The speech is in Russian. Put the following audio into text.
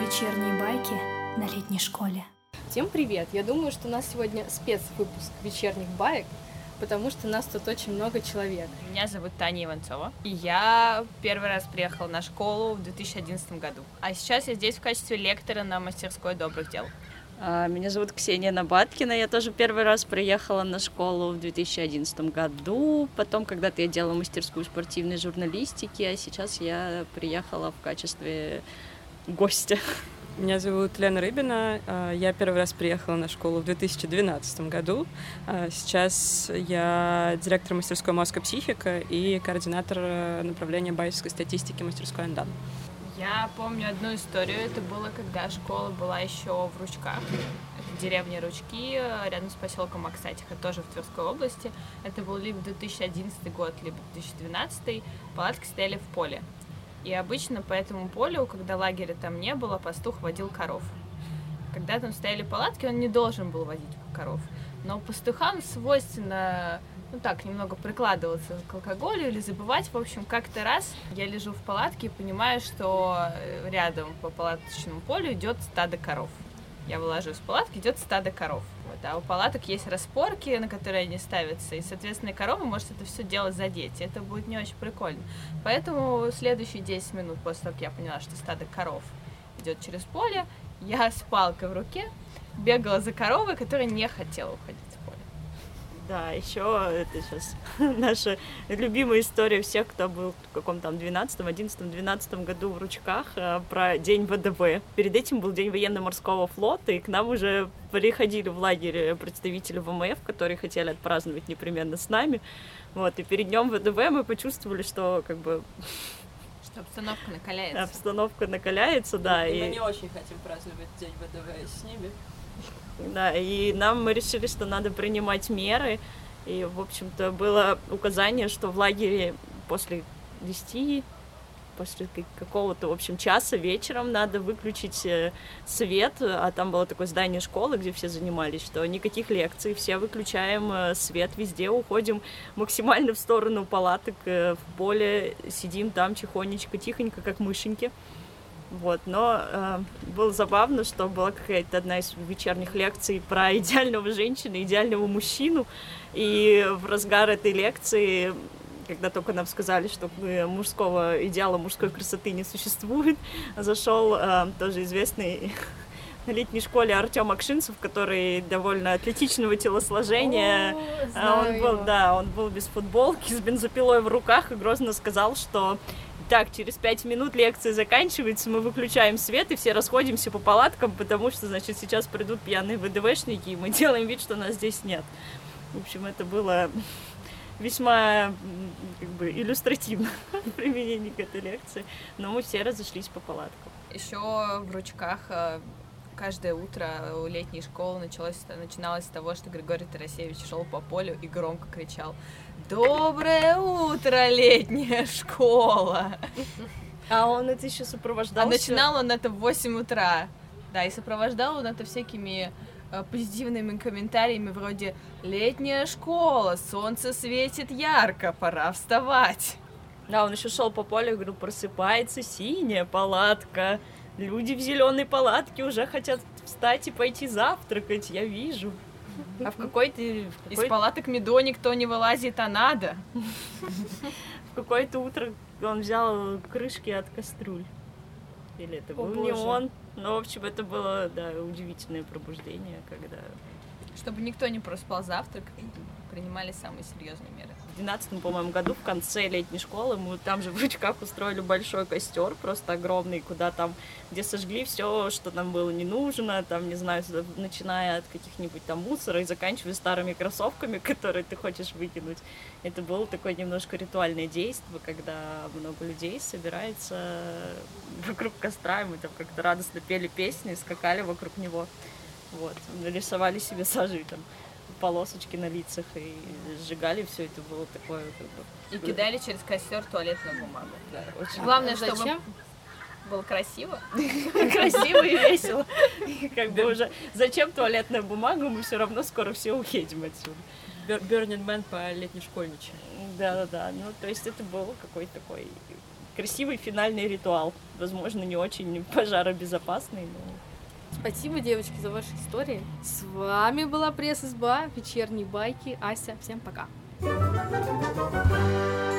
Вечерние байки на летней школе. Всем привет! Я думаю, что у нас сегодня спецвыпуск вечерних баек, потому что нас тут очень много человек. Меня зовут Таня Иванцова, и я первый раз приехала на школу в 2011 году. А сейчас я здесь в качестве лектора на мастерской добрых дел. А, меня зовут Ксения Набаткина. Я тоже первый раз приехала на школу в 2011 году. Потом когда-то я делала мастерскую спортивной журналистики, а сейчас я приехала в качестве гостя. Меня зовут Лена Рыбина. А, я первый раз приехала на школу в 2012 году. А, сейчас я директор мастерской «Мозг и психика» и координатор э, направления байерской статистики мастерской «Андан». Я помню одну историю. Это было, когда школа была еще в Ручках. Это деревня Ручки, рядом с поселком Аксатиха, тоже в Тверской области. Это был либо 2011 год, либо 2012. Палатки стояли в поле. И обычно по этому полю, когда лагеря там не было, пастух водил коров. Когда там стояли палатки, он не должен был водить коров. Но пастухам свойственно ну так, немного прикладываться к алкоголю или забывать. В общем, как-то раз я лежу в палатке и понимаю, что э, рядом по палаточному полю идет стадо коров. Я вылажу из палатки, идет стадо коров. Вот, а у палаток есть распорки, на которые они ставятся, и, соответственно, корова может это все дело задеть. И это будет не очень прикольно. Поэтому следующие 10 минут после того, как я поняла, что стадо коров идет через поле, я с палкой в руке бегала за коровой, которая не хотела уходить. Да, еще это сейчас наша любимая история всех, кто был в каком там 12, 11, 12 году в Ручках э, про день ВДВ. Перед этим был день военно-морского флота, и к нам уже приходили в лагерь представители ВМФ, которые хотели отпраздновать непременно с нами. Вот, и перед днем ВДВ мы почувствовали, что как бы что обстановка накаляется. Обстановка накаляется, да. И, и... мы не очень хотим праздновать День ВДВ с ними. Да, и нам мы решили, что надо принимать меры. И, в общем-то, было указание, что в лагере после 10 после какого-то, в общем, часа вечером надо выключить э, свет, а там было такое здание школы, где все занимались, что никаких лекций, все выключаем э, свет везде, уходим максимально в сторону палаток, э, в поле, сидим там тихонечко, тихонько, как мышеньки. Вот, но э, было забавно, что была какая-то одна из вечерних лекций про идеального женщину, идеального мужчину, и в разгар этой лекции когда только нам сказали, что мужского идеала мужской красоты не существует, зашел э, тоже известный на летней школе Артем Акшинцев, который довольно атлетичного телосложения. О, а он был, его. да, он был без футболки, с бензопилой в руках и грозно сказал, что так, через пять минут лекция заканчивается, мы выключаем свет и все расходимся по палаткам, потому что, значит, сейчас придут пьяные ВДВшники, и мы делаем вид, что нас здесь нет. В общем, это было весьма как бы иллюстративно в применении к этой лекции, но мы все разошлись по палаткам. Еще в ручках э, каждое утро у летней школы началось, начиналось с того, что Григорий Тарасевич шел по полю и громко кричал Доброе утро, летняя школа! А он это еще сопровождал. А начинал он это в 8 утра. Да, и сопровождал он это всякими э, позитивными комментариями вроде «Летняя школа, солнце светит ярко, пора вставать». Да, он еще шел по полю и говорил, просыпается синяя палатка. Люди в зеленой палатке уже хотят встать и пойти завтракать, я вижу. А в какой-то... в Из какой- палаток медо никто не вылазит, а надо. В какое-то утро он взял крышки от кастрюль. Или это был не он. Но, в общем, это было, да, удивительное пробуждение, когда Чтобы никто не проспал завтрак, принимали самые серьезные меры. В 12 по-моему, году в конце летней школы мы там же в Ручках устроили большой костер, просто огромный, куда там, где сожгли все, что нам было не нужно, там, не знаю, начиная от каких-нибудь там мусора и заканчивая старыми кроссовками, которые ты хочешь выкинуть. Это было такое немножко ритуальное действие, когда много людей собирается вокруг костра, и мы там как-то радостно пели песни, скакали вокруг него. Вот, рисовали себе сажи там полосочки на лицах и сжигали все это было такое как бы И кидали через костер туалетную бумагу. да, очень Главное, Зачем? чтобы было красиво. красиво и весело. Как бы уже зачем туалетная бумага, мы все равно скоро все уедем отсюда. Burning Man по летней школьничьей. Да, да, да. Ну, то есть это был какой-то такой красивый финальный ритуал. Возможно, не очень пожаробезопасный, но... Спасибо, девочки, за ваши истории. С вами была пресс-изба, вечерние байки. Ася, всем пока. thank